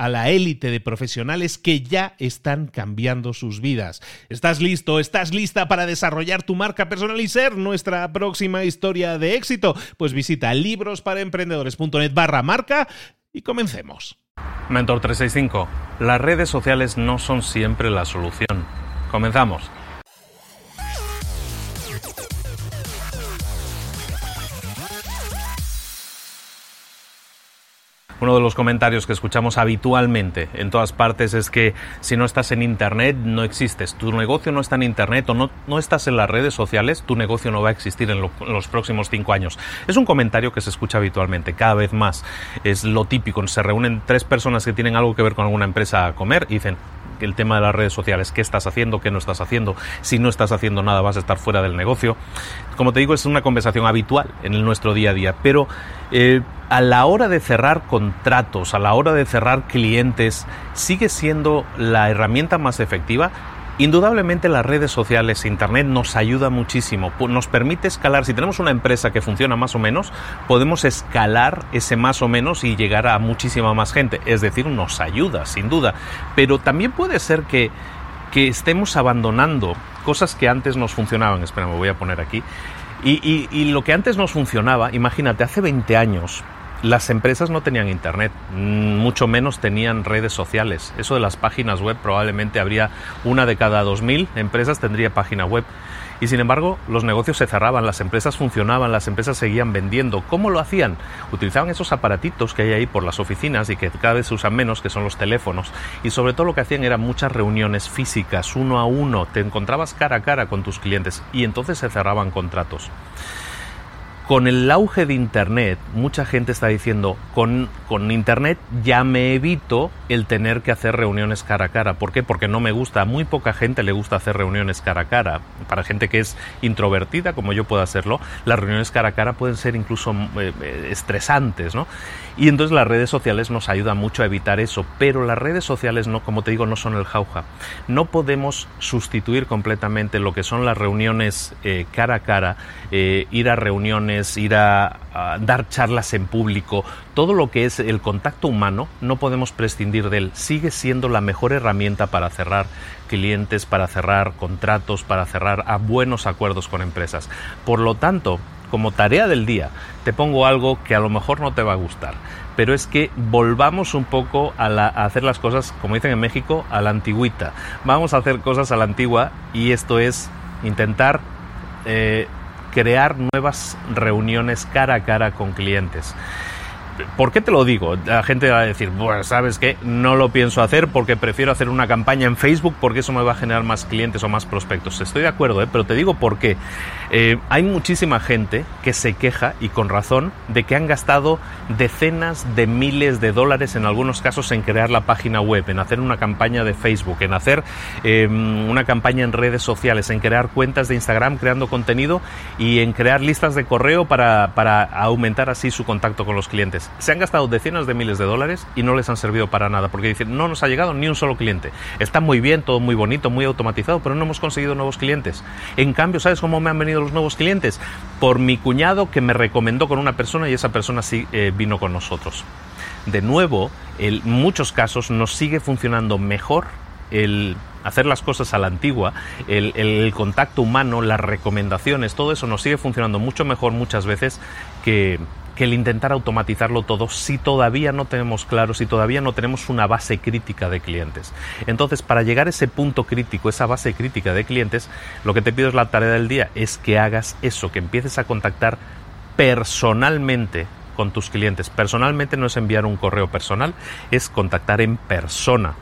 a la élite de profesionales que ya están cambiando sus vidas. ¿Estás listo? ¿Estás lista para desarrollar tu marca personal y ser nuestra próxima historia de éxito? Pues visita librosparaemprendedores.net barra marca y comencemos. Mentor 365. Las redes sociales no son siempre la solución. Comenzamos. Uno de los comentarios que escuchamos habitualmente en todas partes es que si no estás en Internet no existes. Tu negocio no está en Internet o no, no estás en las redes sociales, tu negocio no va a existir en, los próximos cinco años. Es un comentario que se escucha habitualmente, cada vez más. Es lo típico. Se reúnen tres personas que tienen algo que ver con alguna empresa a comer y dicen, el tema de las redes sociales, qué estás haciendo, qué no estás haciendo, si no estás haciendo nada vas a estar fuera del negocio. Como te digo, es una conversación habitual en nuestro día a día, pero eh, a la hora de cerrar contratos, a la hora de cerrar clientes, sigue siendo la herramienta más efectiva. Indudablemente las redes sociales, Internet nos ayuda muchísimo, nos permite escalar, si tenemos una empresa que funciona más o menos, podemos escalar ese más o menos y llegar a muchísima más gente, es decir, nos ayuda, sin duda, pero también puede ser que, que estemos abandonando cosas que antes nos funcionaban, espera, me voy a poner aquí, y, y, y lo que antes nos funcionaba, imagínate, hace 20 años, las empresas no tenían internet, mm, mucho menos tenían redes sociales. Eso de las páginas web probablemente habría una de cada 2.000 empresas tendría página web. Y sin embargo, los negocios se cerraban, las empresas funcionaban, las empresas seguían vendiendo. ¿Cómo lo hacían? Utilizaban esos aparatitos que hay ahí por las oficinas y que cada vez se usan menos, que son los teléfonos. Y sobre todo lo que hacían eran muchas reuniones físicas, uno a uno. Te encontrabas cara a cara con tus clientes y entonces se cerraban contratos con el auge de Internet, mucha gente está diciendo, con, con, Internet ya me evito el tener que hacer reuniones cara a cara. ¿Por qué? Porque no me gusta. A muy poca gente le gusta hacer reuniones cara a cara. Para gente que es introvertida, como yo puedo hacerlo, las reuniones cara a cara pueden ser incluso eh, estresantes, ¿no? Y entonces las redes sociales nos ayudan mucho a evitar eso. Pero las redes sociales, no, como te digo, no son el jauja. No podemos sustituir completamente lo que son las reuniones eh, cara a cara, eh, ir a reuniones ir a, dar charlas en público, todo lo que es el contacto humano, no podemos prescindir de él. Sigue siendo la mejor herramienta para cerrar clientes, para cerrar contratos, para cerrar a buenos acuerdos con empresas. Por lo tanto, como tarea del día, te pongo algo que a lo mejor no te va a gustar, pero es que volvamos un poco a hacer las cosas, como dicen en México, a la antigüita. Vamos a hacer cosas a la antigua y esto es intentar eh, crear nuevas reuniones cara a cara con clientes. ¿Por qué te lo digo? La gente va a decir, bueno, ¿sabes qué? No lo pienso hacer porque prefiero hacer una campaña en Facebook porque eso me va a generar más clientes o más prospectos. Estoy de acuerdo, ¿eh? pero te digo por qué. Eh, hay muchísima gente que se queja, y con razón, de que han gastado decenas de miles de dólares en algunos casos en crear la página web, en hacer una campaña de Facebook, en hacer em, una campaña en redes sociales, en crear cuentas de Instagram creando contenido y en crear listas de correo para, para aumentar así su contacto con los clientes. Se han gastado decenas de miles de dólares y no les han servido para nada, porque dicen, no nos ha llegado ni un solo cliente. Está muy bien, todo muy bonito, muy automatizado, pero no hemos conseguido nuevos clientes. En cambio, ¿sabes cómo me han venido los nuevos clientes? Por mi cuñado que me recomendó con una persona y esa persona sí eh, vino con nosotros. De nuevo, en muchos casos nos sigue funcionando mejor el hacer las cosas a la antigua, el, contacto humano, las recomendaciones, todo eso nos sigue funcionando mucho mejor muchas veces que, que el intentar automatizarlo todo si todavía no tenemos claro, si todavía no tenemos una base crítica de clientes. Entonces, para llegar a ese punto crítico, esa base crítica de clientes, lo que te pido es la tarea del día, es que hagas eso, que empieces a contactar personalmente con tus clientes. Personalmente no es enviar un correo personal, es contactar en persona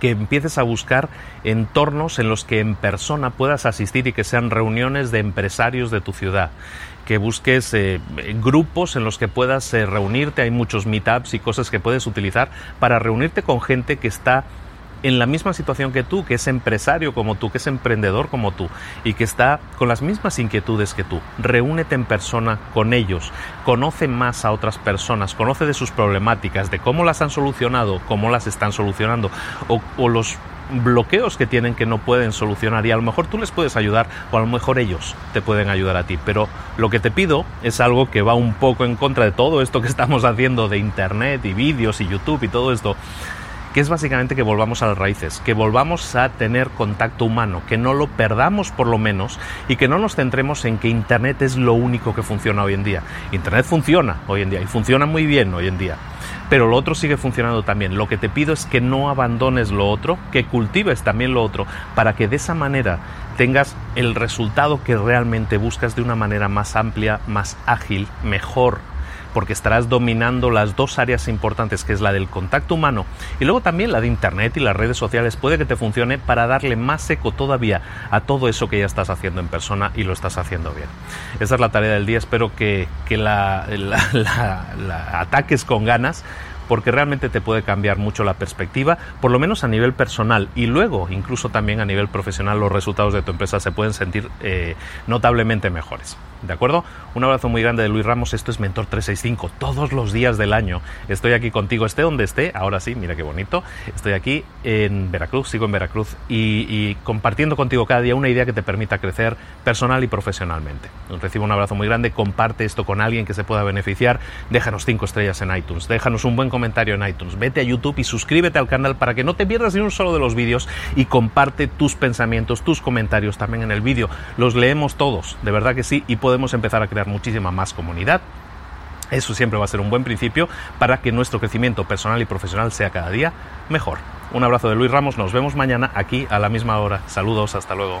que empieces a buscar entornos en los que en persona puedas asistir y que sean reuniones de empresarios de tu ciudad que busques eh, grupos en los que puedas eh, reunirte. Hay muchos meetups y cosas que puedes utilizar para reunirte con gente que está en la misma situación que tú, que es empresario como tú, que es emprendedor como tú y que está con las mismas inquietudes que tú. Reúnete en persona con ellos, conoce más a otras personas, conoce de sus problemáticas, de cómo las han solucionado, cómo las están solucionando o, los bloqueos que tienen que no pueden solucionar y a lo mejor tú les puedes ayudar o a lo mejor ellos te pueden ayudar a ti. Pero lo que te pido es algo que va un poco en contra de todo esto que estamos haciendo de Internet y vídeos y YouTube y todo esto que es básicamente que volvamos a las raíces, que volvamos a tener contacto humano, que no lo perdamos por lo menos y que no nos centremos en que Internet es lo único que funciona hoy en día. Internet funciona hoy en día y funciona muy bien hoy en día, pero lo otro sigue funcionando también. Lo que te pido es que no abandones lo otro, que cultives también lo otro, para que de esa manera tengas el resultado que realmente buscas de una manera más amplia, más ágil, mejor porque estarás dominando las dos áreas importantes, que es la del contacto humano y luego también la de Internet y las redes sociales. Puede que te funcione para darle más eco todavía a todo eso que ya estás haciendo en persona y lo estás haciendo bien. Esa es la tarea del día. Espero que, la ataques con ganas porque realmente te puede cambiar mucho la perspectiva, por lo menos a nivel personal y luego incluso también a nivel profesional los resultados de tu empresa se pueden sentir eh, notablemente mejores. ¿De acuerdo? Un abrazo muy grande de Luis Ramos, esto es Mentor 365, todos los días del año. Estoy aquí contigo, esté donde esté, ahora sí, mira qué bonito. Estoy aquí en Veracruz, sigo en Veracruz y, compartiendo contigo cada día una idea que te permita crecer personal y profesionalmente. Recibo un abrazo muy grande, comparte esto con alguien que se pueda beneficiar, déjanos cinco estrellas en iTunes, déjanos un buen comentario comentario en iTunes. Vete a YouTube y suscríbete al canal para que no te pierdas ni un solo de los vídeos y comparte tus pensamientos, tus comentarios también en el vídeo. Los leemos todos, de verdad que sí, y podemos empezar a crear muchísima más comunidad. Eso siempre va a ser un buen principio para que nuestro crecimiento personal y profesional sea cada día mejor. Un abrazo de Luis Ramos, nos vemos mañana aquí a la misma hora. Saludos, hasta luego.